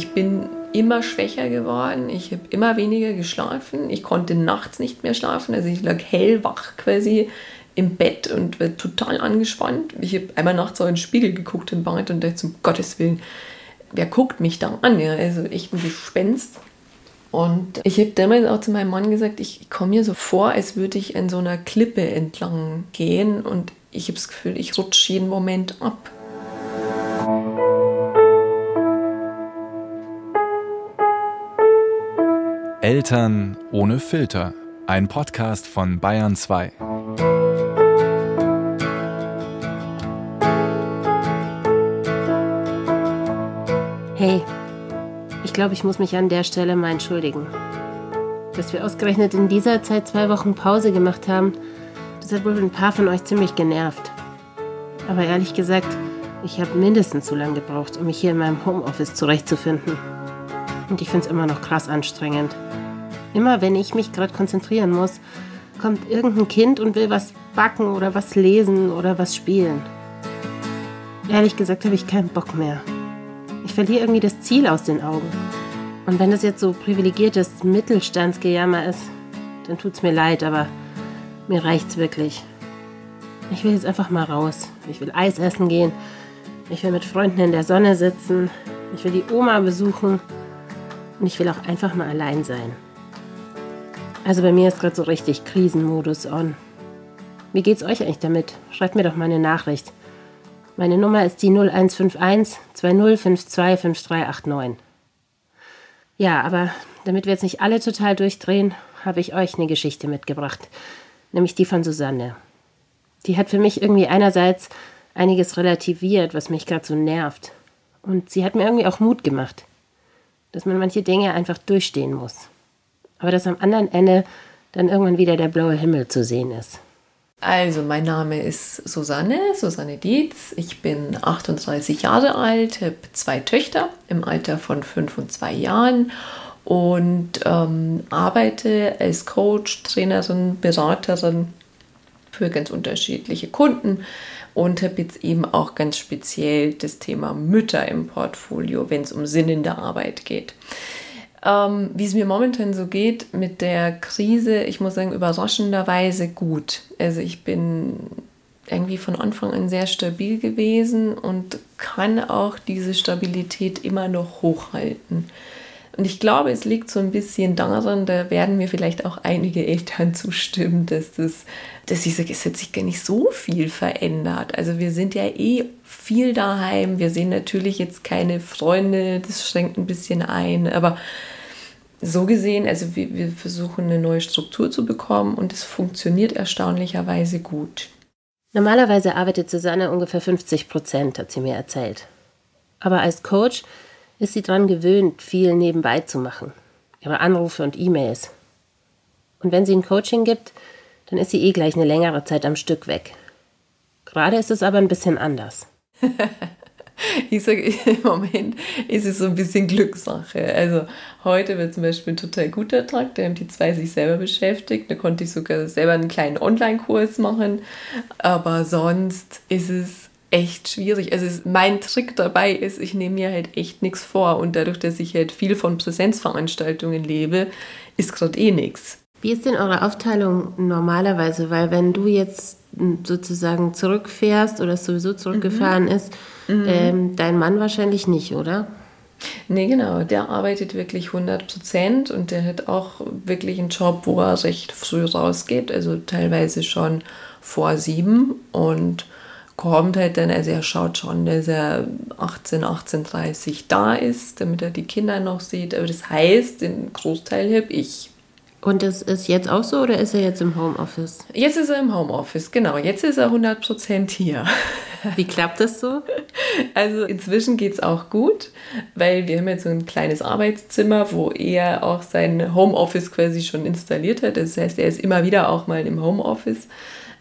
Ich bin immer schwächer geworden. Ich habe immer weniger geschlafen. Ich konnte nachts nicht mehr schlafen. Also ich lag hellwach quasi im Bett und war total angespannt. Ich habe einmal nachts auch in den Spiegel geguckt im Bad und dachte, um Gottes Willen, wer guckt mich da an? Ja, also echt ein Gespenst. Und ich habe damals auch zu meinem Mann gesagt, ich komme mir so vor, als würde ich in so einer Klippe entlang gehen und ich habe das Gefühl, ich rutsche jeden Moment ab. Eltern ohne Filter. Ein Podcast von Bayern 2. Hey, ich glaube, ich muss mich an der Stelle mal entschuldigen. Dass wir ausgerechnet in dieser Zeit zwei Wochen Pause gemacht haben, das hat wohl ein paar von euch ziemlich genervt. Aber ehrlich gesagt, ich habe mindestens so lange gebraucht, um mich hier in meinem Homeoffice zurechtzufinden. Und ich finde es immer noch krass anstrengend. Immer wenn ich mich gerade konzentrieren muss, kommt irgendein Kind und will was backen oder was lesen oder was spielen. Ehrlich gesagt habe ich keinen Bock mehr. Ich verliere irgendwie das Ziel aus den Augen. Und wenn das jetzt so privilegiertes Mittelstandsgejammer ist, dann tut es mir leid, aber mir reicht's wirklich. Ich will jetzt einfach mal raus. Ich will Eis essen gehen. Ich will mit Freunden in der Sonne sitzen. Ich will die Oma besuchen. Und ich will auch einfach mal allein sein. Also bei mir ist gerade so richtig Krisenmodus on. Wie geht's euch eigentlich damit? Schreibt mir doch mal eine Nachricht. Meine Nummer ist die 0151 2052 5389. Ja, aber damit wir jetzt nicht alle total durchdrehen, habe ich euch eine Geschichte mitgebracht, nämlich die von Susanne. Die hat für mich irgendwie einerseits einiges relativiert, was mich gerade so nervt. Und sie hat mir irgendwie auch Mut gemacht, dass man manche Dinge einfach durchstehen muss. Aber dass am anderen Ende dann irgendwann wieder der blaue Himmel zu sehen ist. Also, mein Name ist Susanne, Susanne Dietz. Ich bin 38 Jahre alt, habe zwei Töchter im Alter von fünf und zwei Jahren und ähm, arbeite als Coach, Trainerin, Beraterin für ganz unterschiedliche Kunden und habe jetzt eben auch ganz speziell das Thema Mütter im Portfolio, wenn es um Sinn in der Arbeit geht. Ähm, wie es mir momentan so geht mit der Krise, ich muss sagen, überraschenderweise gut. Also ich bin irgendwie von Anfang an sehr stabil gewesen und kann auch diese Stabilität immer noch hochhalten. Und ich glaube, es liegt so ein bisschen daran, da werden mir vielleicht auch einige Eltern zustimmen, dass das, dass ich sage, es hat sich gar nicht so viel verändert. Also wir sind ja eh viel daheim. Wir sehen natürlich jetzt keine Freunde, das schränkt ein bisschen ein, aber so gesehen, also wir, wir versuchen eine neue Struktur zu bekommen und es funktioniert erstaunlicherweise gut. Normalerweise arbeitet Susanne ungefähr 50 Prozent, hat sie mir erzählt. Aber als Coach ist sie daran gewöhnt, viel nebenbei zu machen. Ihre Anrufe und E-Mails. Und wenn sie ein Coaching gibt, dann ist sie eh gleich eine längere Zeit am Stück weg. Gerade ist es aber ein bisschen anders. ich sage, im Moment ist es so ein bisschen Glückssache. Also heute wird zum Beispiel ein total guter Tag, da haben die zwei sich selber beschäftigt. Da konnte ich sogar selber einen kleinen Online-Kurs machen. Aber sonst ist es echt schwierig. Also mein Trick dabei ist, ich nehme mir halt echt nichts vor. Und dadurch, dass ich halt viel von Präsenzveranstaltungen lebe, ist gerade eh nichts. Wie ist denn eure Aufteilung normalerweise? Weil wenn du jetzt sozusagen zurückfährst oder sowieso zurückgefahren mhm. ist, mhm. Ähm, dein Mann wahrscheinlich nicht, oder? Nee, genau. Der arbeitet wirklich 100 Prozent und der hat auch wirklich einen Job, wo er recht früh rausgeht, also teilweise schon vor sieben und kommt halt dann, also er schaut schon, dass er 18, 18.30 da ist, damit er die Kinder noch sieht. Aber das heißt, den Großteil habe ich. Und das ist jetzt auch so oder ist er jetzt im Homeoffice? Jetzt ist er im Homeoffice, genau. Jetzt ist er 100% hier. Wie klappt das so? Also inzwischen geht es auch gut, weil wir haben jetzt so ein kleines Arbeitszimmer, wo er auch sein Homeoffice quasi schon installiert hat. Das heißt, er ist immer wieder auch mal im Homeoffice.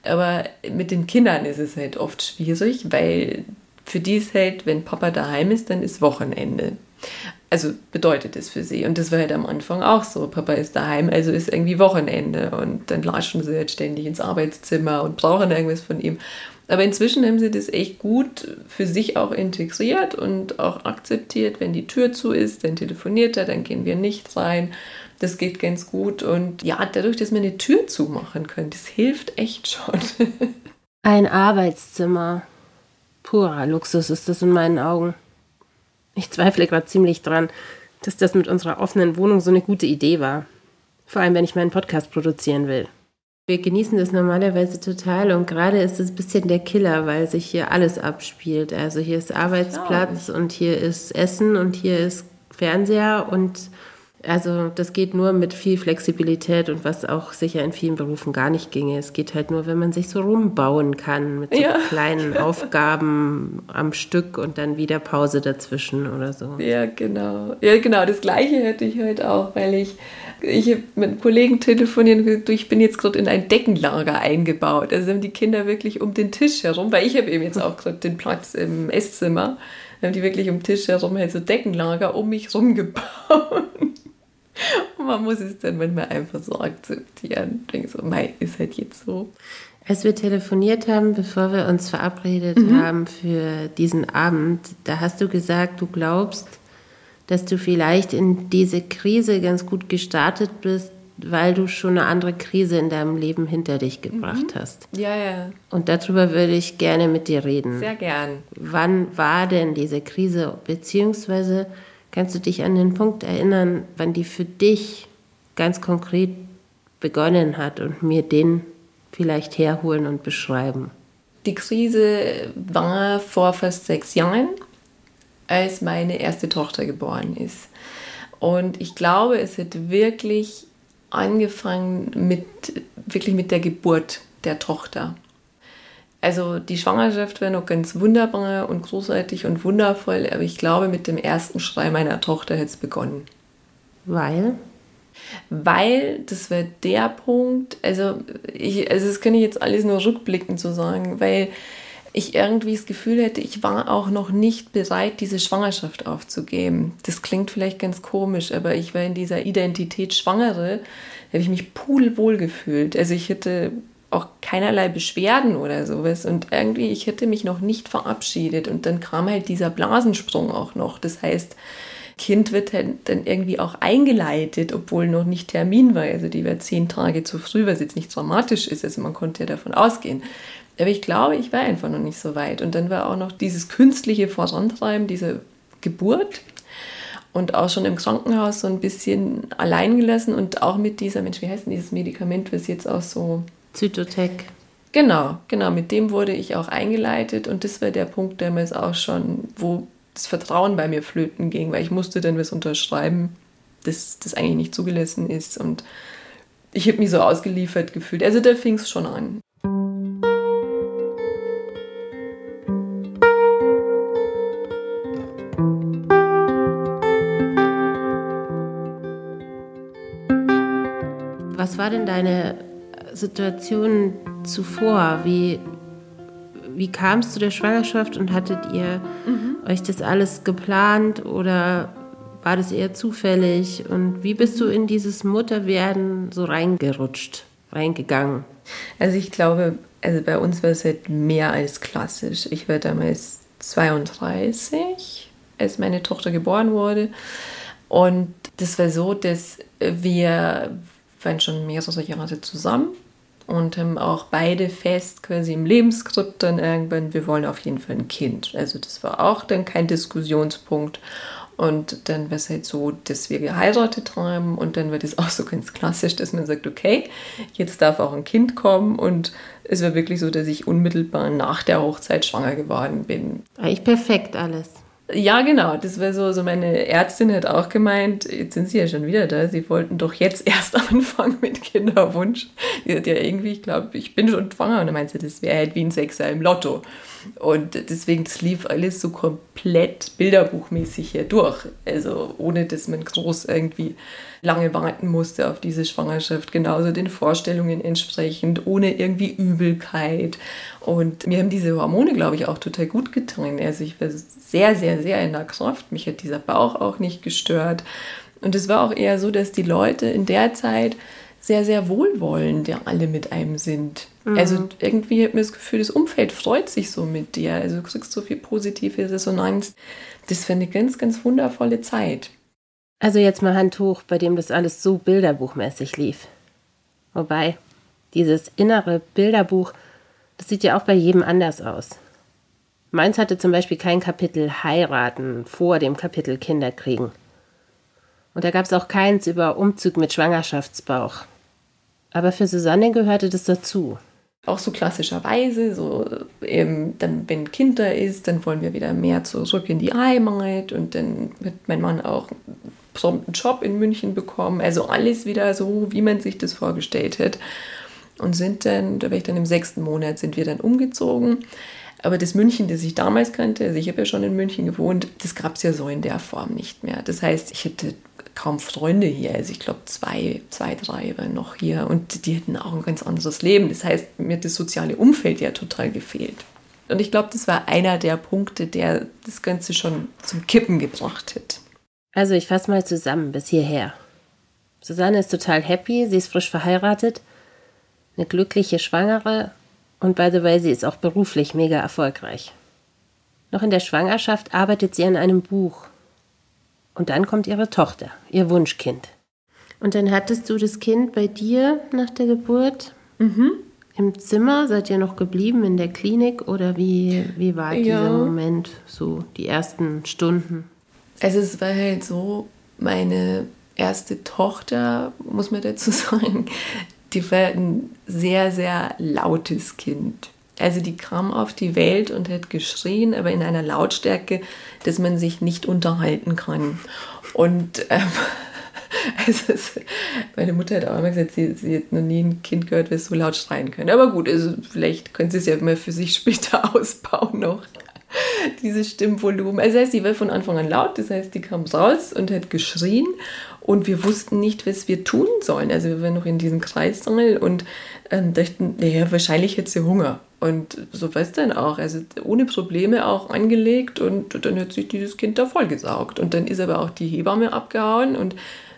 Aber mit den Kindern ist es halt oft schwierig, weil für die ist halt, wenn Papa daheim ist, dann ist Wochenende. Also bedeutet es für sie. Und das war halt am Anfang auch so. Papa ist daheim, also ist irgendwie Wochenende. Und dann laschen sie jetzt ständig ins Arbeitszimmer und brauchen irgendwas von ihm. Aber inzwischen haben sie das echt gut für sich auch integriert und auch akzeptiert, wenn die Tür zu ist, dann telefoniert er, dann gehen wir nicht rein. Das geht ganz gut. Und ja, dadurch, dass man eine Tür zumachen können, das hilft echt schon. Ein Arbeitszimmer. Purer Luxus ist das in meinen Augen. Ich zweifle gerade ziemlich dran, dass das mit unserer offenen Wohnung so eine gute Idee war. Vor allem, wenn ich meinen Podcast produzieren will. Wir genießen das normalerweise total und gerade ist es ein bisschen der Killer, weil sich hier alles abspielt. Also hier ist Arbeitsplatz und hier ist Essen und hier ist Fernseher und also das geht nur mit viel Flexibilität und was auch sicher in vielen Berufen gar nicht ginge. Es geht halt nur, wenn man sich so rumbauen kann mit so ja. kleinen Aufgaben am Stück und dann wieder Pause dazwischen oder so. Ja, genau. Ja, genau. Das gleiche hätte ich heute auch, weil ich ich mit einem Kollegen telefoniert und gesagt, ich bin jetzt gerade in ein Deckenlager eingebaut. Also haben die Kinder wirklich um den Tisch herum, weil ich habe eben jetzt auch gerade den Platz im Esszimmer, haben die wirklich um den Tisch herum halt so Deckenlager um mich herum gebaut. Und man muss es dann manchmal einfach so akzeptieren. Ich denke so, mei, ist halt jetzt so. Als wir telefoniert haben, bevor wir uns verabredet mhm. haben für diesen Abend, da hast du gesagt, du glaubst, dass du vielleicht in diese Krise ganz gut gestartet bist, weil du schon eine andere Krise in deinem Leben hinter dich gebracht mhm. hast. Ja, ja. Und darüber würde ich gerne mit dir reden. Sehr gern. Wann war denn diese Krise? Beziehungsweise kannst du dich an den Punkt erinnern, wann die für dich ganz konkret begonnen hat und mir den vielleicht herholen und beschreiben? Die Krise war vor fast sechs Jahren als meine erste Tochter geboren ist. Und ich glaube, es hat wirklich angefangen mit, wirklich mit der Geburt der Tochter. Also die Schwangerschaft war noch ganz wunderbar und großartig und wundervoll, aber ich glaube, mit dem ersten Schrei meiner Tochter hat es begonnen. Weil? Weil, das war der Punkt, also, ich, also das kann ich jetzt alles nur rückblickend so sagen, weil ich irgendwie das Gefühl hätte, ich war auch noch nicht bereit, diese Schwangerschaft aufzugeben. Das klingt vielleicht ganz komisch, aber ich war in dieser Identität Schwangere, habe ich mich pudelwohl gefühlt. Also ich hätte auch keinerlei Beschwerden oder sowas und irgendwie, ich hätte mich noch nicht verabschiedet und dann kam halt dieser Blasensprung auch noch. Das heißt, Kind wird halt dann irgendwie auch eingeleitet, obwohl noch nicht Termin war. Also die war zehn Tage zu früh, was jetzt nicht dramatisch ist. Also man konnte ja davon ausgehen. Aber ich glaube, ich war einfach noch nicht so weit. Und dann war auch noch dieses künstliche Vorantreiben, diese Geburt und auch schon im Krankenhaus so ein bisschen allein gelassen und auch mit dieser, Mensch, wie heißt denn dieses Medikament, was jetzt auch so... Zytotec. Genau, genau, mit dem wurde ich auch eingeleitet und das war der Punkt damals auch schon, wo das Vertrauen bei mir flöten ging, weil ich musste dann was unterschreiben, dass das eigentlich nicht zugelassen ist und ich habe mich so ausgeliefert gefühlt. Also da fing es schon an. Was war denn deine Situation zuvor? Wie, wie kam es zu der Schwangerschaft und hattet ihr mhm. euch das alles geplant oder war das eher zufällig? Und wie bist du in dieses Mutterwerden so reingerutscht, reingegangen? Also ich glaube, also bei uns war es halt mehr als klassisch. Ich war damals 32, als meine Tochter geboren wurde. Und das war so, dass wir waren schon mehrere Jahre zusammen und haben auch beide fest quasi im Lebensskript dann irgendwann, wir wollen auf jeden Fall ein Kind. Also das war auch dann kein Diskussionspunkt. Und dann war es halt so, dass wir geheiratet haben und dann war das auch so ganz klassisch, dass man sagt, okay, jetzt darf auch ein Kind kommen und es war wirklich so, dass ich unmittelbar nach der Hochzeit schwanger geworden bin. Eigentlich perfekt alles. Ja, genau. Das wäre so, so meine Ärztin hat auch gemeint, jetzt sind sie ja schon wieder da, sie wollten doch jetzt erst anfangen mit Kinderwunsch. Die hat ja irgendwie, ich glaube, ich bin schon schwanger und dann meinte sie, das wäre halt wie ein Sechser im Lotto. Und deswegen, das lief alles so komplett bilderbuchmäßig hier durch. Also ohne, dass man groß irgendwie lange warten musste auf diese Schwangerschaft, genauso den Vorstellungen entsprechend, ohne irgendwie Übelkeit. Und mir haben diese Hormone, glaube ich, auch total gut getan. Also ich war sehr, sehr sehr, in der Kraft. Mich hat dieser Bauch auch nicht gestört. Und es war auch eher so, dass die Leute in der Zeit sehr, sehr wohlwollend ja alle mit einem sind. Mhm. Also irgendwie hat mir das Gefühl, das Umfeld freut sich so mit dir. Also du kriegst so viel positive Resonanz. Das finde ich ganz, ganz wundervolle Zeit. Also jetzt mal Hand hoch, bei dem das alles so bilderbuchmäßig lief. Wobei, dieses innere Bilderbuch, das sieht ja auch bei jedem anders aus. Meins hatte zum Beispiel kein Kapitel Heiraten vor dem Kapitel Kinder kriegen. Und da gab es auch keins über Umzug mit Schwangerschaftsbauch. Aber für Susanne gehörte das dazu. Auch so klassischerweise, so eben, dann, wenn Kind da ist, dann wollen wir wieder mehr zurück in die Heimat und dann wird mein Mann auch prompt einen Job in München bekommen. Also alles wieder so, wie man sich das vorgestellt hat. Und sind dann, da war ich dann im sechsten Monat, sind wir dann umgezogen. Aber das München, das ich damals kannte, also ich habe ja schon in München gewohnt, das gab es ja so in der Form nicht mehr. Das heißt, ich hatte kaum Freunde hier. Also ich glaube, zwei, zwei, drei waren noch hier und die hätten auch ein ganz anderes Leben. Das heißt, mir hat das soziale Umfeld ja total gefehlt. Und ich glaube, das war einer der Punkte, der das Ganze schon zum Kippen gebracht hat. Also ich fasse mal zusammen bis hierher. Susanne ist total happy, sie ist frisch verheiratet, eine glückliche Schwangere und by the way, sie ist auch beruflich mega erfolgreich. Noch in der Schwangerschaft arbeitet sie an einem Buch und dann kommt ihre Tochter, ihr Wunschkind. Und dann hattest du das Kind bei dir nach der Geburt? Mhm. Im Zimmer? Seid ihr noch geblieben in der Klinik oder wie, wie war ja. dieser Moment, so die ersten Stunden? Also es war halt so, meine erste Tochter, muss man dazu sagen, die war ein sehr, sehr lautes Kind. Also die kam auf die Welt und hat geschrien, aber in einer Lautstärke, dass man sich nicht unterhalten kann. Und ähm, also es, meine Mutter hat auch immer gesagt, sie, sie hat noch nie ein Kind gehört, das so laut schreien können. Aber gut, also vielleicht können sie es ja mal für sich später ausbauen noch. Dieses Stimmvolumen. Also das heißt, sie war von Anfang an laut, das heißt, die kam raus und hat geschrien und wir wussten nicht, was wir tun sollen. Also wir waren noch in diesem Kreissaal und ähm, dachten, naja, wahrscheinlich hat sie Hunger. Und so war es dann auch. Also ohne Probleme auch angelegt und dann hat sich dieses Kind da vollgesaugt. Und dann ist aber auch die Hebamme abgehauen und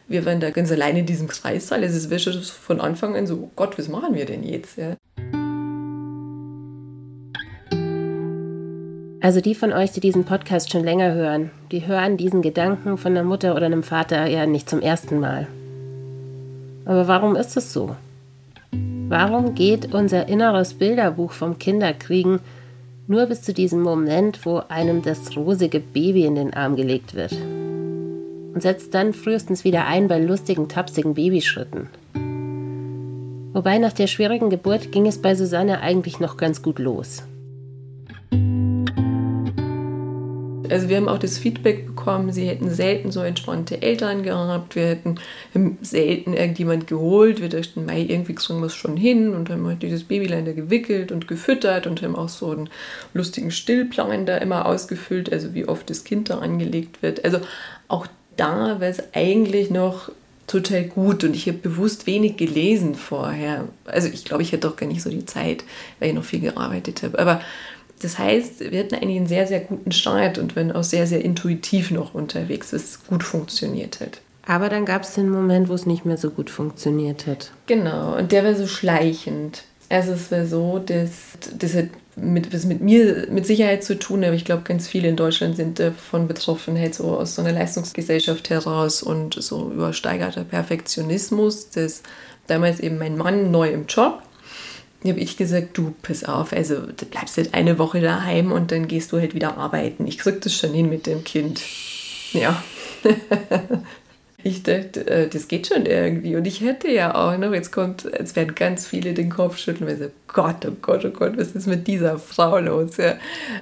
wir waren da ganz allein in diesem Kreissaal. Also es war schon von Anfang an so, Gott, was machen wir denn jetzt? Ja. Also die von euch, die diesen Podcast schon länger hören, die hören diesen Gedanken von einer Mutter oder einem Vater ja nicht zum ersten Mal. Aber warum ist es so? Warum geht unser inneres Bilderbuch vom Kinderkriegen nur bis zu diesem Moment, wo einem das rosige Baby in den Arm gelegt wird? Und setzt dann frühestens wieder ein bei lustigen, tapsigen Babyschritten. Wobei nach der schwierigen Geburt ging es bei Susanne eigentlich noch ganz gut los. Also wir haben auch das Feedback bekommen, sie hätten selten so entspannte Eltern gehabt, wir hätten selten irgendjemand geholt, wir dachten, mei, irgendwie kriegen wir es schon hin und haben halt dieses Babylein da gewickelt und gefüttert und haben auch so einen lustigen Stillplan da immer ausgefüllt, also wie oft das Kind da angelegt wird. Also auch da wäre es eigentlich noch total gut und ich habe bewusst wenig gelesen vorher. Also ich glaube, ich hätte doch gar nicht so die Zeit, weil ich noch viel gearbeitet habe. Aber das heißt, wir hatten eigentlich einen sehr, sehr guten Start und wenn auch sehr, sehr intuitiv noch unterwegs, ist, gut funktioniert hat. Aber dann gab es den Moment, wo es nicht mehr so gut funktioniert hat. Genau, und der war so schleichend. Also es war so, dass das hat mit, was mit mir mit Sicherheit zu tun, aber ich glaube, ganz viele in Deutschland sind davon betroffen, halt so aus so einer Leistungsgesellschaft heraus und so übersteigerter Perfektionismus, dass damals eben mein Mann neu im Job habe ich gesagt, du, pass auf, also du bleibst halt eine Woche daheim und dann gehst du halt wieder arbeiten. Ich krieg das schon hin mit dem Kind. Ja. ich dachte, äh, das geht schon irgendwie. Und ich hätte ja auch noch, jetzt kommt, jetzt werden ganz viele den Kopf schütteln, weil sie, Gott, oh Gott, oh Gott, was ist mit dieser Frau los? Ja.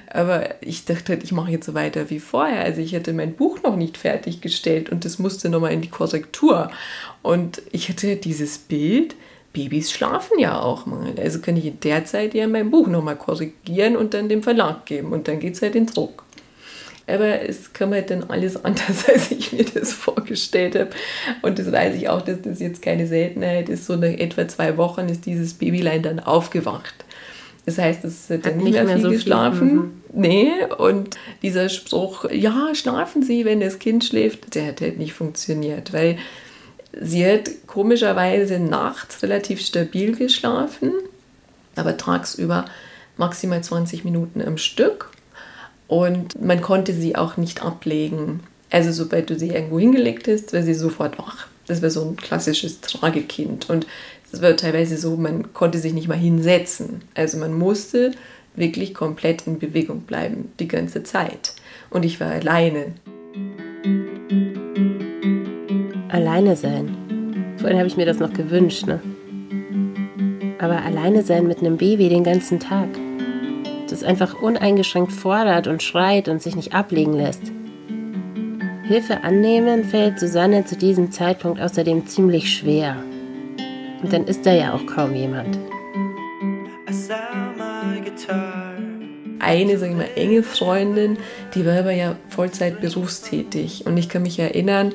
Aber ich dachte halt, ich mache jetzt so weiter wie vorher. Also ich hätte mein Buch noch nicht fertiggestellt und das musste nochmal in die Korrektur. Und ich hatte dieses Bild, Babys schlafen ja auch mal. Also kann ich in der Zeit ja mein Buch nochmal korrigieren und dann dem Verlag geben und dann geht es halt in Druck. Aber es kam halt dann alles anders, als ich mir das vorgestellt habe. Und das weiß ich auch, dass das jetzt keine Seltenheit ist. So nach etwa zwei Wochen ist dieses Babylein dann aufgewacht. Das heißt, es hat dann nicht, mehr, mehr viel so geschlafen. Viel. Nee, und dieser Spruch, ja, schlafen Sie, wenn das Kind schläft, der hat halt nicht funktioniert, weil sie hat komischerweise nachts relativ stabil geschlafen, aber tagsüber maximal 20 Minuten am Stück und man konnte sie auch nicht ablegen. Also sobald du sie irgendwo hingelegt hast, war sie sofort wach. Das war so ein klassisches Tragekind und es war teilweise so, man konnte sich nicht mal hinsetzen. Also man musste wirklich komplett in Bewegung bleiben, die ganze Zeit. Und ich war alleine. Alleine sein. Vorhin habe ich mir das noch gewünscht, ne? Aber alleine sein mit einem Baby den ganzen Tag. Das einfach uneingeschränkt fordert und schreit und sich nicht ablegen lässt. Hilfe annehmen fällt Susanne zu diesem Zeitpunkt außerdem ziemlich schwer. Und dann ist da ja auch kaum jemand. Eine, sag ich mal, enge Freundin, die war aber ja Vollzeit berufstätig. Und ich kann mich erinnern,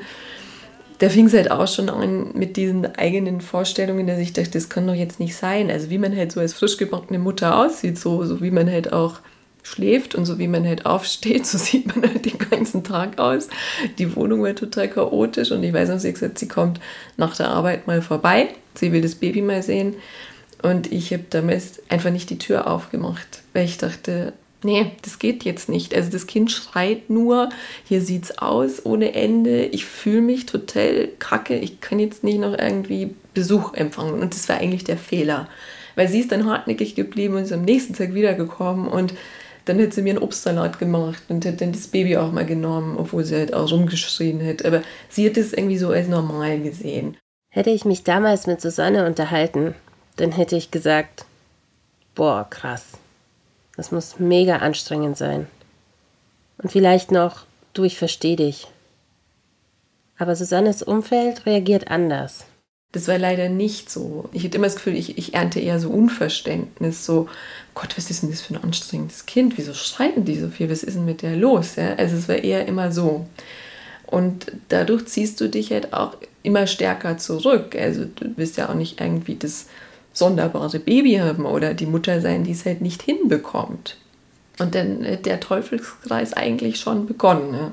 da fing es halt auch schon an mit diesen eigenen Vorstellungen, dass ich dachte, das kann doch jetzt nicht sein. Also wie man halt so als frisch gebackene Mutter aussieht, so, so wie man halt auch schläft und so wie man halt aufsteht, so sieht man halt den ganzen Tag aus. Die Wohnung war total chaotisch und ich weiß noch, sie hat gesagt, sie kommt nach der Arbeit mal vorbei, sie will das Baby mal sehen und ich habe damals einfach nicht die Tür aufgemacht, weil ich dachte, nee, das geht jetzt nicht. Also das Kind schreit nur, hier sieht es aus ohne Ende, ich fühle mich total kacke, ich kann jetzt nicht noch irgendwie Besuch empfangen und das war eigentlich der Fehler. Weil sie ist dann hartnäckig geblieben und ist am nächsten Tag wiedergekommen und dann hätte sie mir einen Obstsalat gemacht und hätte dann das Baby auch mal genommen, obwohl sie halt auch rumgeschrien hätte. Aber sie hat es irgendwie so als normal gesehen. Hätte ich mich damals mit Susanne unterhalten, dann hätte ich gesagt, boah, krass. Das muss mega anstrengend sein. Und vielleicht noch, du, ich verstehe dich. Aber Susannes Umfeld reagiert anders. Das war leider nicht so. Ich hatte immer das Gefühl, ich, ich ernte eher so Unverständnis, so, Gott, was ist denn das für ein anstrengendes Kind? Wieso schreien die so viel? Was ist denn mit der los? Ja? Also es war eher immer so. Und dadurch ziehst du dich halt auch immer stärker zurück. Also du willst ja auch nicht irgendwie das sonderbare Baby haben oder die Mutter sein, die es halt nicht hinbekommt. Und dann hat der Teufelskreis eigentlich schon begonnen. Ja.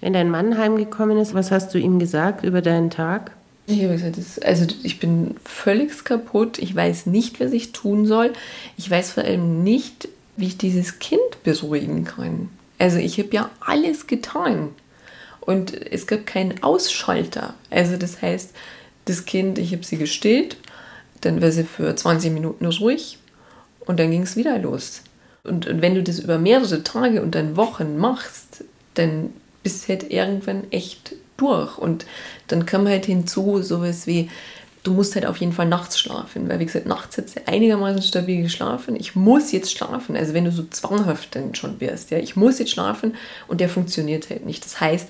Wenn dein Mann heimgekommen ist, was hast du ihm gesagt über deinen Tag? Ich habe gesagt, das, also ich bin völlig kaputt. Ich weiß nicht, was ich tun soll. Ich weiß vor allem nicht, wie ich dieses Kind beruhigen kann. Also ich habe ja alles getan. Und es gab keinen Ausschalter. Also das heißt, das Kind, ich habe sie gestillt, dann war sie für 20 Minuten ruhig und dann ging es wieder los. Und, und wenn du das über mehrere Tage und dann Wochen machst, dann bist du halt irgendwann echt durch. Und dann kommt halt hinzu sowas wie, du musst halt auf jeden Fall nachts schlafen, weil wie gesagt, nachts hat sie einigermaßen stabil geschlafen. Ich muss jetzt schlafen, also wenn du so zwanghaft dann schon wirst, ja, ich muss jetzt schlafen und der funktioniert halt nicht. Das heißt,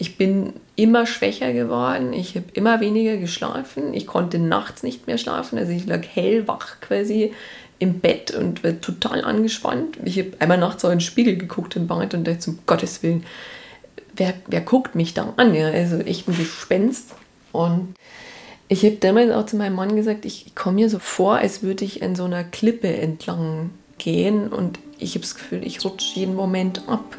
ich bin immer schwächer geworden, ich habe immer weniger geschlafen, ich konnte nachts nicht mehr schlafen, also ich lag hellwach quasi im Bett und war total angespannt. Ich habe einmal nachts auch in den Spiegel geguckt im Bad und dachte, um Gottes Willen, wer, wer guckt mich da an? Ja? Also echt ein Gespenst. Und ich habe damals auch zu meinem Mann gesagt, ich komme mir so vor, als würde ich in so einer Klippe entlang gehen und ich habe das Gefühl, ich rutsche jeden Moment ab.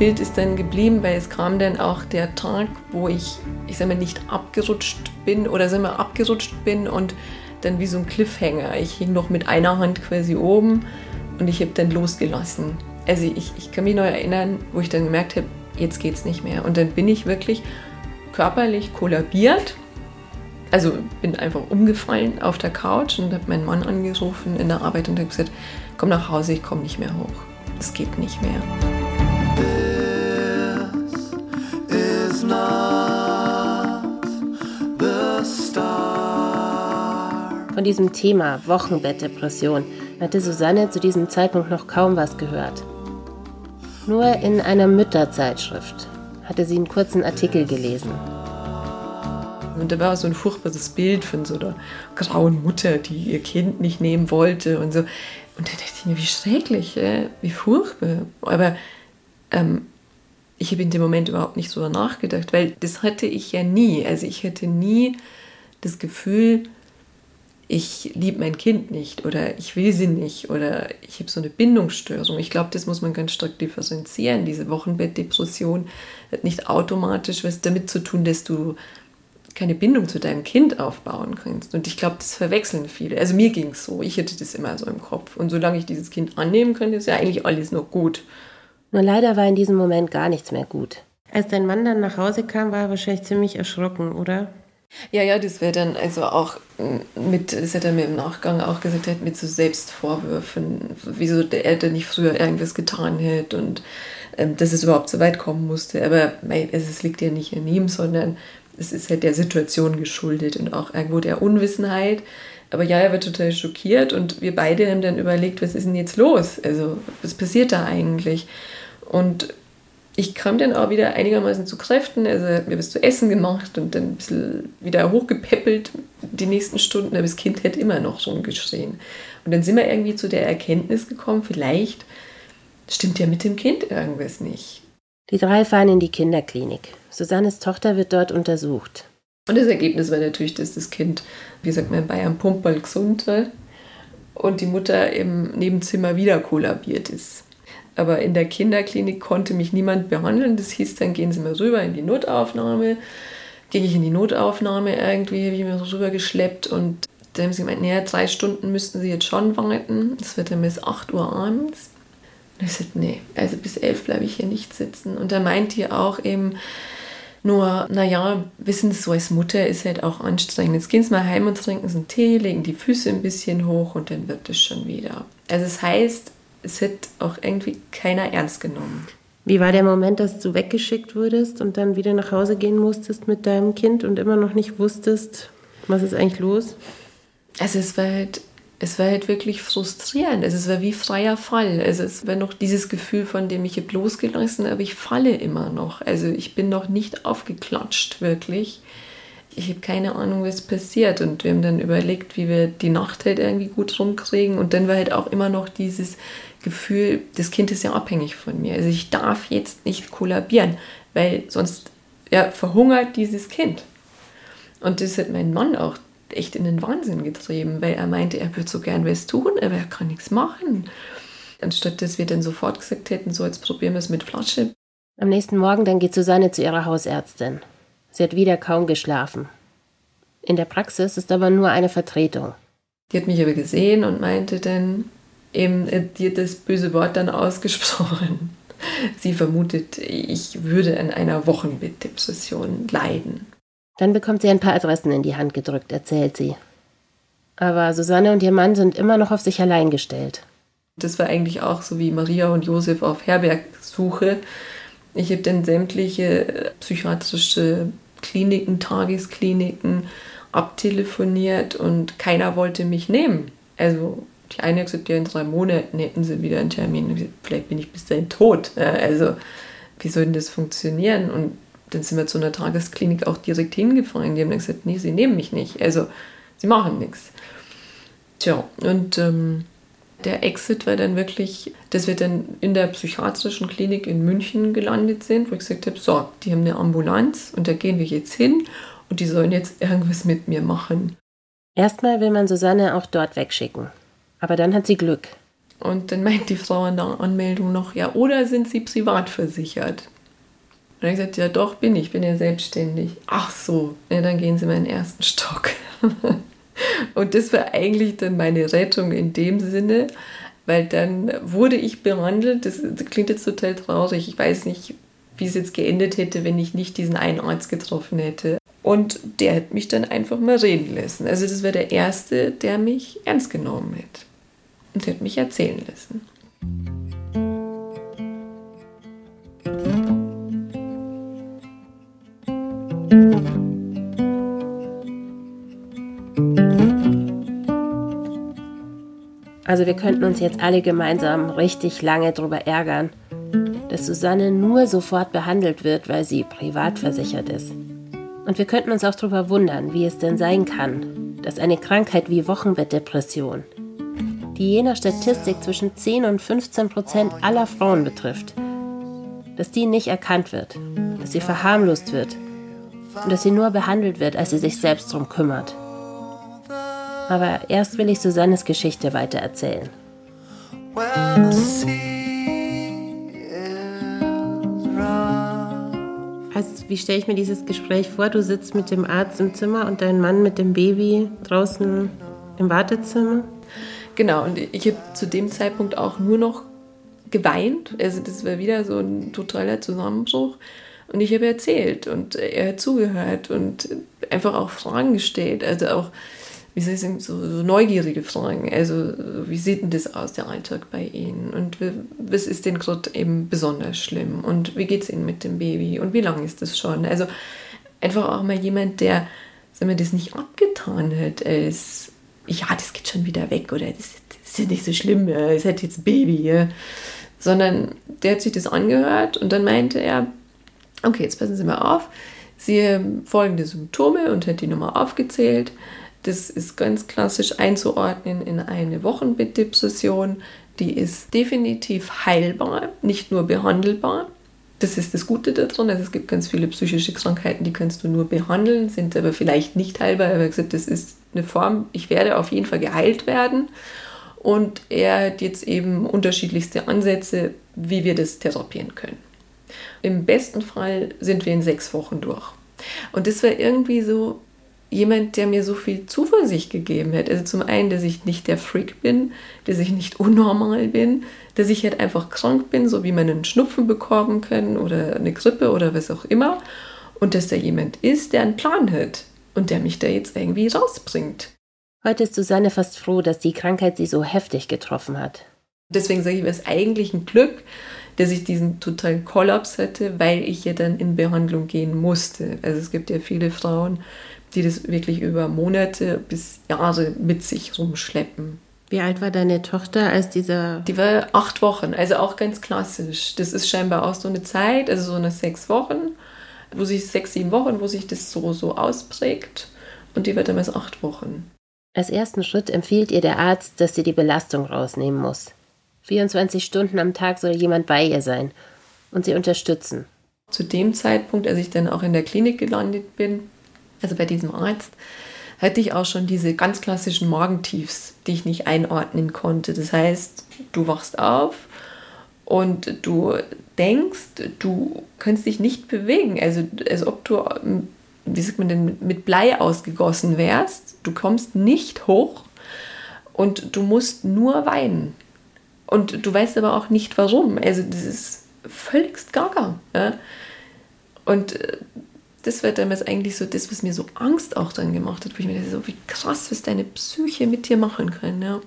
Bild ist dann geblieben, weil es kam dann auch der Tag, wo ich, ich sag mal, nicht abgerutscht bin oder sag mal, abgerutscht bin und dann wie so ein Cliffhanger. Ich hing noch mit einer Hand quasi oben und ich habe dann losgelassen. Also ich, ich kann mich noch erinnern, wo ich dann gemerkt habe, jetzt geht's nicht mehr. Und dann bin ich wirklich körperlich kollabiert. Also bin einfach umgefallen auf der Couch und habe meinen Mann angerufen in der Arbeit und habe gesagt, komm nach Hause, ich komme nicht mehr hoch. Es geht nicht mehr. Von diesem Thema Wochenbettdepression hatte Susanne zu diesem Zeitpunkt noch kaum was gehört. Nur in einer Mütterzeitschrift hatte sie einen kurzen Artikel gelesen. Und da war so ein furchtbares Bild von so einer grauen Mutter, die ihr Kind nicht nehmen wollte und so. Und da dachte ich mir, wie schrecklich, wie furchtbar. Aber ähm, ich habe in dem Moment überhaupt nicht so nachgedacht, weil das hatte ich ja nie. Also ich hatte nie das Gefühl, ich liebe mein Kind nicht oder ich will sie nicht oder ich habe so eine Bindungsstörung. Ich glaube, das muss man ganz stark differenzieren. Diese Wochenbettdepression hat nicht automatisch was damit zu tun, dass du keine Bindung zu deinem Kind aufbauen kannst. Und ich glaube, das verwechseln viele. Also mir ging es so. Ich hatte das immer so im Kopf. Und solange ich dieses Kind annehmen könnte, ist ja eigentlich alles noch gut. Nur leider war in diesem Moment gar nichts mehr gut. Als dein Mann dann nach Hause kam, war er wahrscheinlich ziemlich erschrocken, oder? Ja, ja, das wäre dann also auch mit, das hat er mir im Nachgang auch gesagt, hat mit so Selbstvorwürfen, wieso der Eltern nicht früher irgendwas getan hätte und ähm, dass es überhaupt so weit kommen musste. Aber es liegt ja nicht an ihm, sondern es ist halt der Situation geschuldet und auch irgendwo der Unwissenheit. Aber ja, er wird total schockiert und wir beide haben dann überlegt, was ist denn jetzt los? Also, was passiert da eigentlich? Und ich kam dann auch wieder einigermaßen zu Kräften. Also er hat mir was zu essen gemacht und dann ein bisschen wieder hochgepäppelt die nächsten Stunden. Aber das Kind hätte immer noch rumgeschrien. Und dann sind wir irgendwie zu der Erkenntnis gekommen, vielleicht stimmt ja mit dem Kind irgendwas nicht. Die drei fahren in die Kinderklinik. Susannes Tochter wird dort untersucht. Und das Ergebnis war natürlich, dass das Kind, wie sagt man in Bayern, pumperl gesund war und die Mutter im Nebenzimmer wieder kollabiert ist. Aber in der Kinderklinik konnte mich niemand behandeln. Das hieß, dann gehen Sie mal rüber in die Notaufnahme. Ging ich in die Notaufnahme irgendwie, habe ich mich so rüber geschleppt und dann haben sie gemeint, naja, drei Stunden müssten Sie jetzt schon warten. Das wird dann bis 8 Uhr abends. Und ich sagte, nee, also bis 11 bleibe ich hier nicht sitzen. Und da meint ihr auch eben, nur, naja, wissen Sie, so als Mutter ist halt auch anstrengend. Jetzt gehen Sie mal heim und trinken Sie einen Tee, legen die Füße ein bisschen hoch und dann wird es schon wieder. Also es heißt, es hat auch irgendwie keiner ernst genommen. Wie war der Moment, dass du weggeschickt wurdest und dann wieder nach Hause gehen musstest mit deinem Kind und immer noch nicht wusstest, was ist eigentlich los? Also es war halt, es war halt wirklich frustrierend. Also es war wie freier Fall. Also es war noch dieses Gefühl, von dem ich habe losgelassen, aber ich falle immer noch. Also ich bin noch nicht aufgeklatscht, wirklich. Ich habe keine Ahnung, was passiert. Und wir haben dann überlegt, wie wir die Nacht halt irgendwie gut rumkriegen. Und dann war halt auch immer noch dieses, Gefühl, das Kind ist ja abhängig von mir. Also ich darf jetzt nicht kollabieren, weil sonst ja, verhungert dieses Kind. Und das hat mein Mann auch echt in den Wahnsinn getrieben, weil er meinte, er würde so gern was tun, aber er kann nichts machen. Anstatt dass wir dann sofort gesagt hätten, so jetzt probieren wir es mit Flasche. Am nächsten Morgen dann geht Susanne zu ihrer Hausärztin. Sie hat wieder kaum geschlafen. In der Praxis ist aber nur eine Vertretung. Die hat mich aber gesehen und meinte dann, eben äh, dir das böse Wort dann ausgesprochen. Sie vermutet, ich würde an einer Wochenbettdepression leiden. Dann bekommt sie ein paar Adressen in die Hand gedrückt, erzählt sie. Aber Susanne und ihr Mann sind immer noch auf sich allein gestellt. Das war eigentlich auch so wie Maria und Josef auf Herbergsuche. Ich habe dann sämtliche äh, psychiatrische Kliniken, Tageskliniken abtelefoniert und keiner wollte mich nehmen. Also die eine gesagt, ja, in drei Monaten hätten sie wieder einen Termin. Gesagt, vielleicht bin ich bis dahin tot. Also, wie soll denn das funktionieren? Und dann sind wir zu einer Tagesklinik auch direkt hingefahren. Die haben dann gesagt, nee, sie nehmen mich nicht. Also, sie machen nichts. Tja, und ähm, der Exit war dann wirklich, dass wir dann in der psychiatrischen Klinik in München gelandet sind, wo ich gesagt habe, so, die haben eine Ambulanz und da gehen wir jetzt hin und die sollen jetzt irgendwas mit mir machen. Erstmal will man Susanne auch dort wegschicken. Aber dann hat sie Glück. Und dann meint die Frau in der Anmeldung noch, ja, oder sind Sie privat versichert? Und dann gesagt, ja doch, bin ich, bin ja selbstständig. Ach so, ja, dann gehen Sie mal in den ersten Stock. und das war eigentlich dann meine Rettung in dem Sinne, weil dann wurde ich behandelt, das, das klingt jetzt total traurig, ich weiß nicht, wie es jetzt geendet hätte, wenn ich nicht diesen einen Arzt getroffen hätte. Und der hat mich dann einfach mal reden lassen. Also das war der Erste, der mich ernst genommen hat und sie hat mich erzählen lassen. Also wir könnten uns jetzt alle gemeinsam richtig lange darüber ärgern, dass Susanne nur sofort behandelt wird, weil sie privat versichert ist. Und wir könnten uns auch darüber wundern, wie es denn sein kann, dass eine Krankheit wie Wochenbettdepression, die je nach Statistik zwischen 10 und 15 Prozent aller Frauen betrifft, dass die nicht erkannt wird, dass sie verharmlost wird und dass sie nur behandelt wird, als sie sich selbst darum kümmert. Aber erst will ich Susannes Geschichte weitererzählen. Heißt, wie stelle ich mir dieses Gespräch vor? Du sitzt mit dem Arzt im Zimmer und dein Mann mit dem Baby draußen im Wartezimmer? Genau, und ich habe zu dem Zeitpunkt auch nur noch geweint. Also das war wieder so ein totaler Zusammenbruch. Und ich habe erzählt und er hat zugehört und einfach auch Fragen gestellt. Also auch wie soll ich sagen, so, so neugierige Fragen. Also, wie sieht denn das aus, der Alltag bei Ihnen? Und was ist denn gerade eben besonders schlimm? Und wie geht es Ihnen mit dem Baby? Und wie lange ist das schon? Also, einfach auch mal jemand, der, sagen wir, das nicht abgetan hat, als, ja, das geht schon wieder weg oder das, das ist ja nicht so schlimm, es hat jetzt Baby. Sondern der hat sich das angehört und dann meinte er, okay, jetzt passen Sie mal auf. Sie haben folgende Symptome und hat die nochmal aufgezählt. Das ist ganz klassisch einzuordnen in eine Wochenbettdepression. Die ist definitiv heilbar, nicht nur behandelbar. Das ist das Gute daran. Also es gibt ganz viele psychische Krankheiten, die kannst du nur behandeln, sind aber vielleicht nicht heilbar. Er hat gesagt, das ist eine Form, ich werde auf jeden Fall geheilt werden. Und er hat jetzt eben unterschiedlichste Ansätze, wie wir das therapieren können. Im besten Fall sind wir in sechs Wochen durch. Und das war irgendwie so jemand, der mir so viel Zuversicht gegeben hat. Also zum einen, dass ich nicht der Freak bin, dass ich nicht unnormal bin, dass ich halt einfach krank bin, so wie man einen Schnupfen bekommen kann oder eine Grippe oder was auch immer. Und dass da jemand ist, der einen Plan hat und der mich da jetzt irgendwie rausbringt. Heute ist Susanne fast froh, dass die Krankheit sie so heftig getroffen hat. Deswegen sage ich, es ist eigentlich ein Glück, dass ich diesen totalen Kollaps hatte, weil ich ja dann in Behandlung gehen musste. Also es gibt ja viele Frauen, die das wirklich über Monate bis Jahre mit sich rumschleppen. Wie alt war deine Tochter, als dieser... Die war acht Wochen, also auch ganz klassisch. Das ist scheinbar auch so eine Zeit, also so eine sechs Wochen, wo sich sechs, sieben Wochen, wo sich das so, so ausprägt. Und die war damals acht Wochen. Als ersten Schritt empfiehlt ihr der Arzt, dass sie die Belastung rausnehmen muss. 24 Stunden am Tag soll jemand bei ihr sein und sie unterstützen. Zu dem Zeitpunkt, als ich dann auch in der Klinik gelandet bin, also bei diesem Arzt, hatte ich auch schon diese ganz klassischen Morgentiefs, die ich nicht einordnen konnte. Das heißt, du wachst auf und du denkst, du kannst dich nicht bewegen. Also als ob du, wie sagt man denn, mit Blei ausgegossen wärst. Du kommst nicht hoch und du musst nur weinen. Und du weißt aber auch nicht warum. Also das ist völligst gaga. Ja? Und äh, das war damals eigentlich so das, was mir so Angst auch dann gemacht hat, wo ich mir dachte, so wie krass, was deine Psyche mit dir machen kann, ja.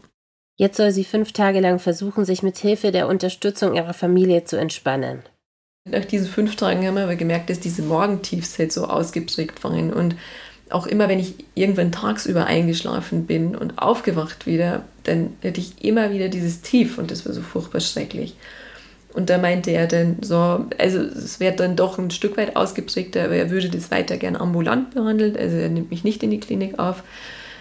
Jetzt soll sie fünf Tage lang versuchen, sich mit Hilfe der Unterstützung ihrer Familie zu entspannen. Nach diesen fünf Tagen haben wir aber gemerkt, dass diese Morgentiefs halt so ausgeprägt waren. Und auch immer, wenn ich irgendwann tagsüber eingeschlafen bin und aufgewacht wieder, dann hätte ich immer wieder dieses Tief und das war so furchtbar schrecklich. Und da meinte er dann so, also es wäre dann doch ein Stück weit ausgeprägter, aber er würde das weiter gern ambulant behandeln, also er nimmt mich nicht in die Klinik auf.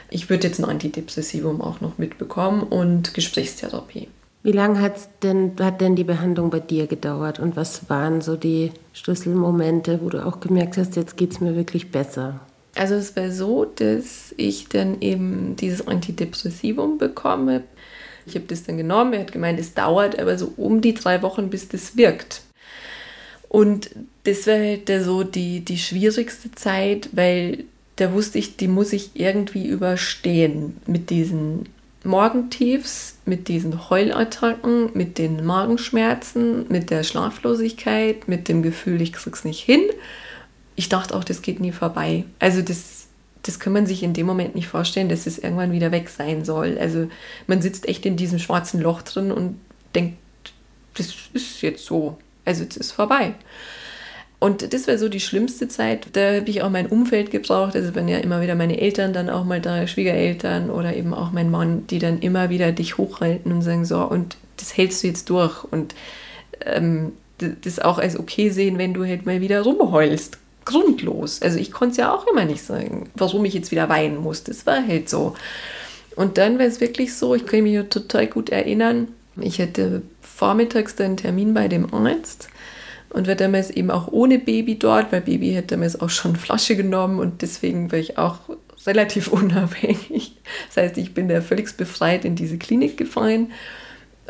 Ich würde jetzt ein Antidepressivum auch noch mitbekommen und Gesprächstherapie. Wie lange hat denn, hat denn die Behandlung bei dir gedauert und was waren so die Schlüsselmomente, wo du auch gemerkt hast, jetzt geht es mir wirklich besser? Also es war so, dass ich dann eben dieses Antidepressivum bekomme ich habe das dann genommen. Er hat gemeint, es dauert aber so um die drei Wochen, bis das wirkt. Und das war halt so die, die schwierigste Zeit, weil da wusste ich, die muss ich irgendwie überstehen mit diesen Morgentiefs, mit diesen Heulattacken, mit den Magenschmerzen, mit der Schlaflosigkeit, mit dem Gefühl, ich krieg's nicht hin. Ich dachte auch, das geht nie vorbei. Also das das kann man sich in dem Moment nicht vorstellen, dass es irgendwann wieder weg sein soll. Also man sitzt echt in diesem schwarzen Loch drin und denkt, das ist jetzt so. Also es ist vorbei. Und das war so die schlimmste Zeit. Da habe ich auch mein Umfeld gebraucht. Also wenn ja immer wieder meine Eltern dann auch mal da, Schwiegereltern oder eben auch mein Mann, die dann immer wieder dich hochhalten und sagen, so, und das hältst du jetzt durch. Und ähm, das auch als okay sehen, wenn du halt mal wieder rumheulst grundlos. Also ich konnte es ja auch immer nicht sagen, warum ich jetzt wieder weinen muss. Das war halt so. Und dann war es wirklich so, ich kann mich total gut erinnern, ich hatte vormittags einen Termin bei dem Arzt und war damals eben auch ohne Baby dort, weil Baby hätte damals auch schon Flasche genommen und deswegen war ich auch relativ unabhängig. Das heißt, ich bin da völlig befreit in diese Klinik gefallen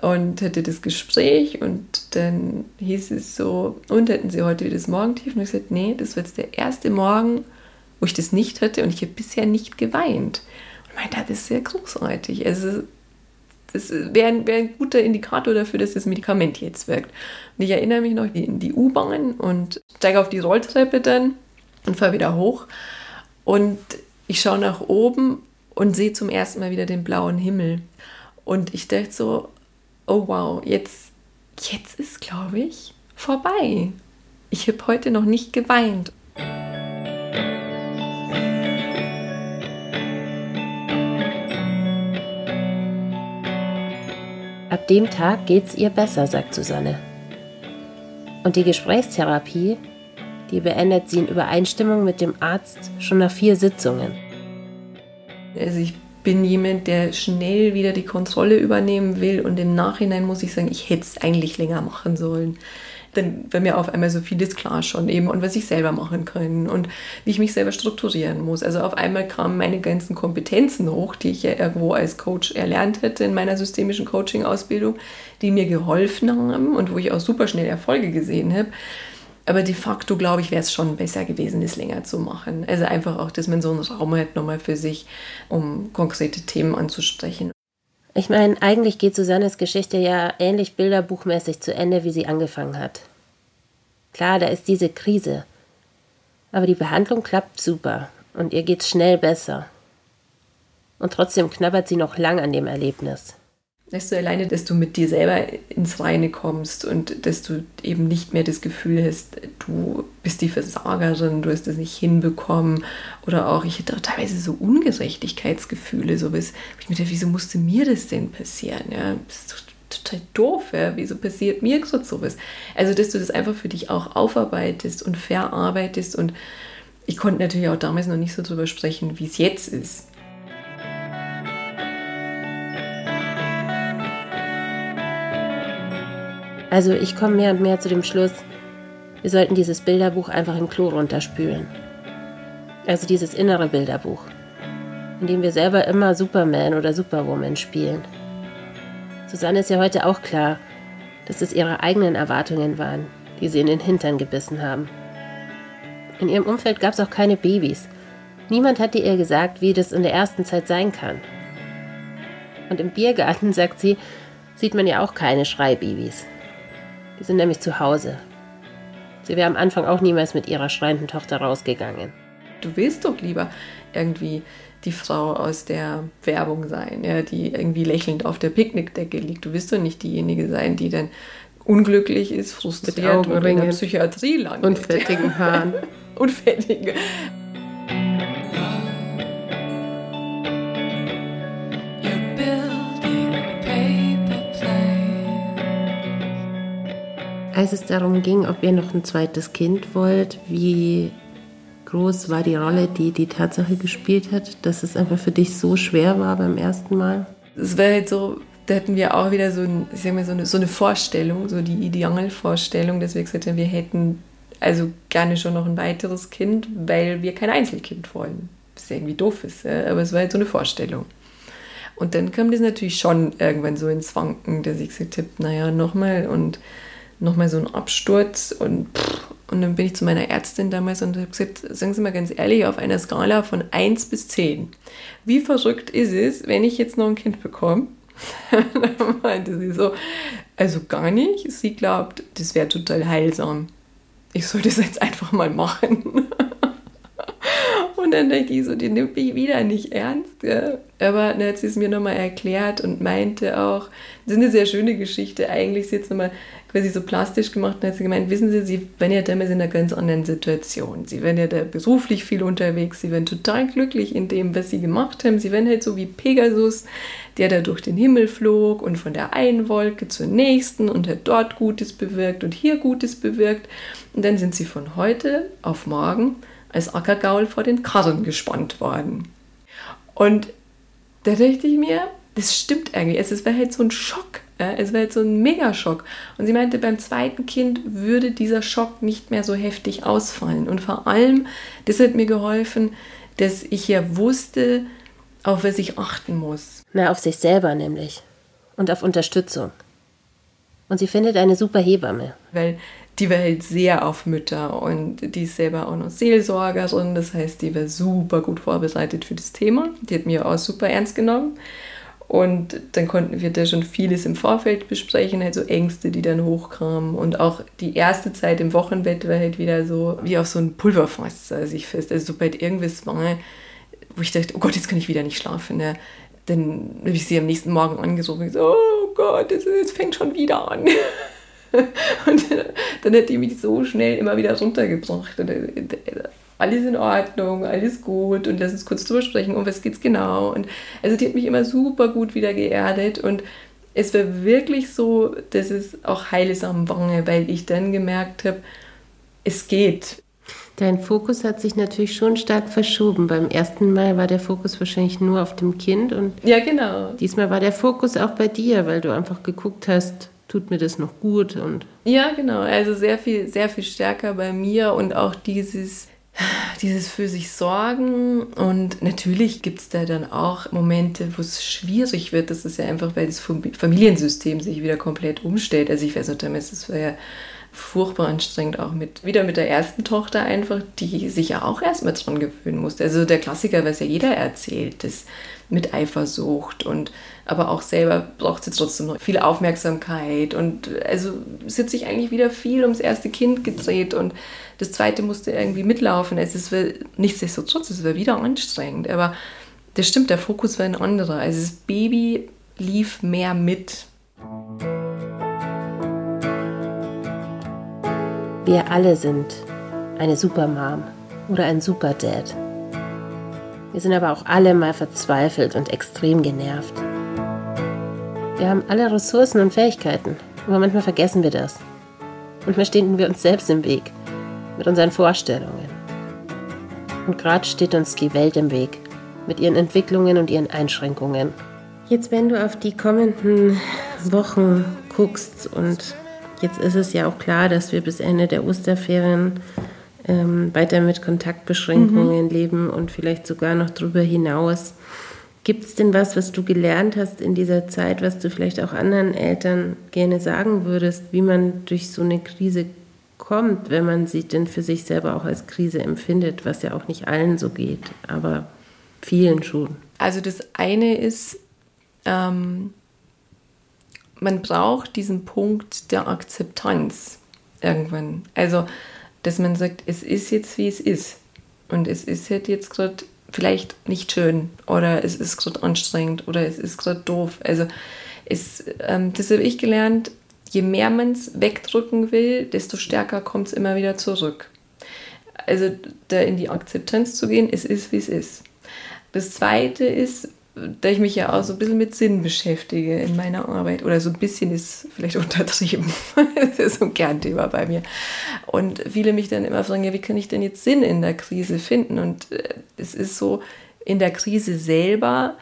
und hatte das Gespräch und dann hieß es so, und hätten Sie heute wieder das Morgentief? Und ich sagte, nee, das war jetzt der erste Morgen, wo ich das nicht hatte und ich habe bisher nicht geweint meinte, das ist sehr großartig. Also, das wäre wär ein guter Indikator dafür, dass das Medikament jetzt wirkt. Und ich erinnere mich noch in die U-Bahn und steige auf die Rolltreppe dann und fahre wieder hoch. Und ich schaue nach oben und sehe zum ersten Mal wieder den blauen Himmel. Und ich dachte so, oh wow, jetzt, jetzt ist, glaube ich, vorbei. Ich habe heute noch nicht geweint. Ab dem Tag geht's ihr besser, sagt Susanne. Und die Gesprächstherapie, die beendet sie in Übereinstimmung mit dem Arzt schon nach vier Sitzungen. Also ich bin jemand, der schnell wieder die Kontrolle übernehmen will und im Nachhinein muss ich sagen, ich hätte es eigentlich länger machen sollen dann war mir auf einmal so vieles klar schon eben und was ich selber machen kann und wie ich mich selber strukturieren muss. Also auf einmal kamen meine ganzen Kompetenzen hoch, die ich ja irgendwo als Coach erlernt hätte in meiner systemischen Coaching-Ausbildung, die mir geholfen haben und wo ich auch super schnell Erfolge gesehen habe. Aber de facto, glaube ich, wäre es schon besser gewesen, das länger zu machen. Also einfach auch, dass man so einen Raum hat nochmal für sich, um konkrete Themen anzusprechen. Ich meine, eigentlich geht Susannes Geschichte ja ähnlich bilderbuchmäßig zu Ende, wie sie angefangen hat. Klar, da ist diese Krise. Aber die Behandlung klappt super und ihr geht's schnell besser. Und trotzdem knabbert sie noch lang an dem Erlebnis. Du, alleine, dass du mit dir selber ins Reine kommst und dass du eben nicht mehr das Gefühl hast, du bist die Versagerin, du hast das nicht hinbekommen. Oder auch, ich hatte auch teilweise so Ungerechtigkeitsgefühle, so bis, ich mir dachte, wieso musste mir das denn passieren? Ja, das ist total doof, ja? wieso passiert mir gerade sowas? Also, dass du das einfach für dich auch aufarbeitest und verarbeitest und ich konnte natürlich auch damals noch nicht so drüber sprechen, wie es jetzt ist. Also ich komme mehr und mehr zu dem Schluss, wir sollten dieses Bilderbuch einfach im Klo runterspülen. Also dieses innere Bilderbuch, in dem wir selber immer Superman oder Superwoman spielen. Susanne ist ja heute auch klar, dass es ihre eigenen Erwartungen waren, die sie in den Hintern gebissen haben. In ihrem Umfeld gab es auch keine Babys. Niemand hatte ihr gesagt, wie das in der ersten Zeit sein kann. Und im Biergarten, sagt sie, sieht man ja auch keine Schreibabys. Die sind nämlich zu Hause. Sie wäre am Anfang auch niemals mit ihrer schreienden Tochter rausgegangen. Du willst doch lieber irgendwie die Frau aus der Werbung sein, ja, die irgendwie lächelnd auf der Picknickdecke liegt. Du willst doch nicht diejenige sein, die dann unglücklich ist, frustriert und in der Psychiatrie landet. Und fettigen Haaren. und fettige. Als es darum ging, ob ihr noch ein zweites Kind wollt, wie groß war die Rolle, die die Tatsache gespielt hat, dass es einfach für dich so schwer war beim ersten Mal? Es war halt so, da hatten wir auch wieder so, ein, ich sag mal, so, eine, so eine Vorstellung, so die Idealvorstellung, dass wir gesagt haben, wir hätten also gerne schon noch ein weiteres Kind, weil wir kein Einzelkind wollen. Was irgendwie doof ist, aber es war halt so eine Vorstellung. Und dann kam das natürlich schon irgendwann so ins Wanken, dass ich gesagt habe, naja, nochmal und nochmal so ein Absturz und, und dann bin ich zu meiner Ärztin damals und habe gesagt, sagen Sie mal ganz ehrlich, auf einer Skala von 1 bis 10, wie verrückt ist es, wenn ich jetzt noch ein Kind bekomme? dann meinte sie so, also gar nicht. Sie glaubt, das wäre total heilsam. Ich soll das jetzt einfach mal machen. und dann denke ich so, die nimmt mich wieder nicht ernst. Ja. Aber dann hat sie es mir nochmal erklärt und meinte auch, das ist eine sehr schöne Geschichte, eigentlich ist jetzt nochmal quasi so plastisch gemacht und hat sie gemeint, wissen Sie, Sie waren ja damals in einer ganz anderen Situation. Sie waren ja da beruflich viel unterwegs, Sie waren total glücklich in dem, was Sie gemacht haben. Sie waren halt so wie Pegasus, der da durch den Himmel flog und von der einen Wolke zur nächsten und hat dort Gutes bewirkt und hier Gutes bewirkt. Und dann sind Sie von heute auf morgen als Ackergaul vor den Karren gespannt worden. Und da dachte ich mir, das stimmt eigentlich. Es wäre halt so ein Schock. Ja? Es wäre halt so ein Megaschock. Und sie meinte, beim zweiten Kind würde dieser Schock nicht mehr so heftig ausfallen. Und vor allem, das hat mir geholfen, dass ich ja wusste, auf was ich achten muss. Na, auf sich selber nämlich. Und auf Unterstützung. Und sie findet eine super Hebamme. Weil die war halt sehr auf Mütter und die ist selber auch noch Seelsorgerin. Das heißt, die war super gut vorbereitet für das Thema. Die hat mir auch super ernst genommen. Und dann konnten wir da schon vieles im Vorfeld besprechen, halt so Ängste, die dann hochkamen. Und auch die erste Zeit im Wochenbett war halt wieder so wie auf so ein Pulverfass, saß ich fest. Also sobald irgendwas war, wo ich dachte, oh Gott, jetzt kann ich wieder nicht schlafen. Ne? Dann habe ich sie am nächsten Morgen angerufen und gesagt, oh Gott, es, es fängt schon wieder an. und dann hat die mich so schnell immer wieder runtergebracht. Und äh, alles in Ordnung, alles gut und lass uns kurz drüber sprechen, um was geht's genau. Und also die hat mich immer super gut wieder geerdet und es war wirklich so, dass es auch heilsam war, weil ich dann gemerkt habe, es geht. Dein Fokus hat sich natürlich schon stark verschoben. Beim ersten Mal war der Fokus wahrscheinlich nur auf dem Kind und ja, genau. Diesmal war der Fokus auch bei dir, weil du einfach geguckt hast, tut mir das noch gut und ja, genau. Also sehr viel, sehr viel stärker bei mir und auch dieses dieses für sich sorgen und natürlich gibt es da dann auch Momente, wo es schwierig wird. Das ist ja einfach, weil das Familiensystem sich wieder komplett umstellt. Also ich weiß nicht, das war ja furchtbar anstrengend, auch mit wieder mit der ersten Tochter einfach, die sich ja auch erstmal dran gewöhnen musste. Also der Klassiker, was ja jeder erzählt, das mit Eifersucht und aber auch selber braucht sie trotzdem noch viel Aufmerksamkeit und also es hat sich eigentlich wieder viel ums erste Kind gedreht und das zweite musste irgendwie mitlaufen. Es ist nichtsdestotrotz, es war wieder anstrengend, aber das stimmt, der Fokus war ein anderer. Also das Baby lief mehr mit. Wir alle sind eine Supermom oder ein Superdad. Wir sind aber auch alle mal verzweifelt und extrem genervt. Wir haben alle Ressourcen und Fähigkeiten, aber manchmal vergessen wir das. Manchmal stehen wir uns selbst im Weg mit unseren Vorstellungen. Und gerade steht uns die Welt im Weg mit ihren Entwicklungen und ihren Einschränkungen. Jetzt, wenn du auf die kommenden Wochen guckst und jetzt ist es ja auch klar, dass wir bis Ende der Osterferien ähm, weiter mit Kontaktbeschränkungen mhm. leben und vielleicht sogar noch darüber hinaus. Gibt es denn was, was du gelernt hast in dieser Zeit, was du vielleicht auch anderen Eltern gerne sagen würdest, wie man durch so eine Krise kommt, wenn man sie denn für sich selber auch als Krise empfindet, was ja auch nicht allen so geht, aber vielen schon? Also das eine ist, ähm, man braucht diesen Punkt der Akzeptanz irgendwann. Also, dass man sagt, es ist jetzt, wie es ist. Und es ist halt jetzt gerade vielleicht nicht schön oder es ist gerade anstrengend oder es ist gerade doof. Also es, ähm, das habe ich gelernt, je mehr man es wegdrücken will, desto stärker kommt es immer wieder zurück. Also da in die Akzeptanz zu gehen, es ist, wie es ist. Das Zweite ist, da ich mich ja auch so ein bisschen mit Sinn beschäftige in meiner Arbeit, oder so ein bisschen ist vielleicht untertrieben, das ist so ein Kernthema bei mir. Und viele mich dann immer fragen, ja, wie kann ich denn jetzt Sinn in der Krise finden? Und äh, es ist so, in der Krise selber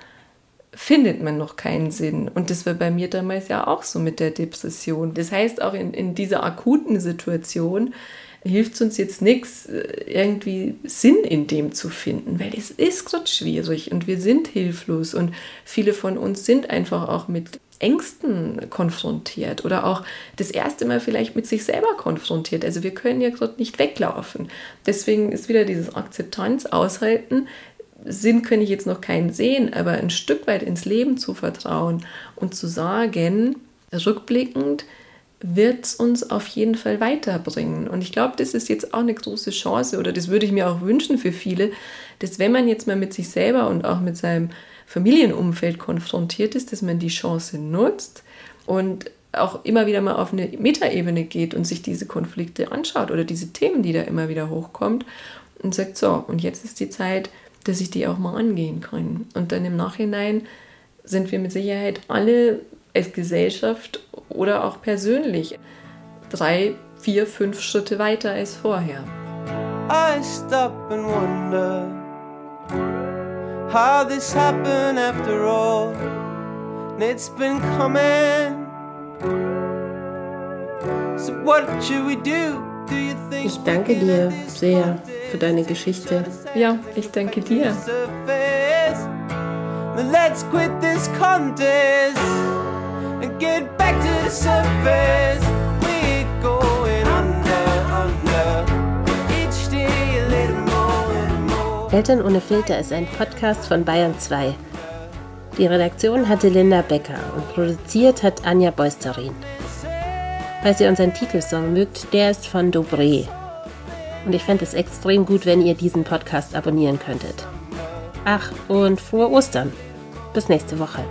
findet man noch keinen Sinn. Und das war bei mir damals ja auch so mit der Depression. Das heißt, auch in, in dieser akuten Situation hilft es uns jetzt nichts, äh, irgendwie Sinn in dem zu finden, weil es ist gerade schwierig und wir sind hilflos und viele von uns sind einfach auch mit Ängsten konfrontiert oder auch das erste Mal vielleicht mit sich selber konfrontiert. Also wir können ja gerade nicht weglaufen. Deswegen ist wieder dieses Akzeptanz aushalten. Sinn kann ich jetzt noch keinen sehen, aber ein Stück weit ins Leben zu vertrauen und zu sagen, rückblickend, wird es uns auf jeden Fall weiterbringen. Und ich glaube, das ist jetzt auch eine große Chance oder das würde ich mir auch wünschen für viele, dass wenn man jetzt mal mit sich selber und auch mit seinem Familienumfeld konfrontiert ist, dass man die Chance nutzt und auch immer wieder mal auf eine Metaebene geht und sich diese Konflikte anschaut oder diese Themen, die da immer wieder hochkommt und sagt, so, und jetzt ist die Zeit, dass ich die auch mal angehen kann. Und dann im Nachhinein sind wir mit Sicherheit alle als Gesellschaft oder auch persönlich drei, vier, fünf Schritte weiter als vorher. I stop and wonder how this happened after all. And it's been coming. So what should we do? Ich danke dir sehr für deine Geschichte. Ja, ich danke dir. Let's quit this contest and get back to the surface. Eltern ohne Filter ist ein Podcast von Bayern 2. Die Redaktion hatte Linda Becker und produziert hat Anja Beusterin. Falls ihr unseren Titelsong mögt, der ist von Dobré. Und ich fände es extrem gut, wenn ihr diesen Podcast abonnieren könntet. Ach, und frohe Ostern! Bis nächste Woche.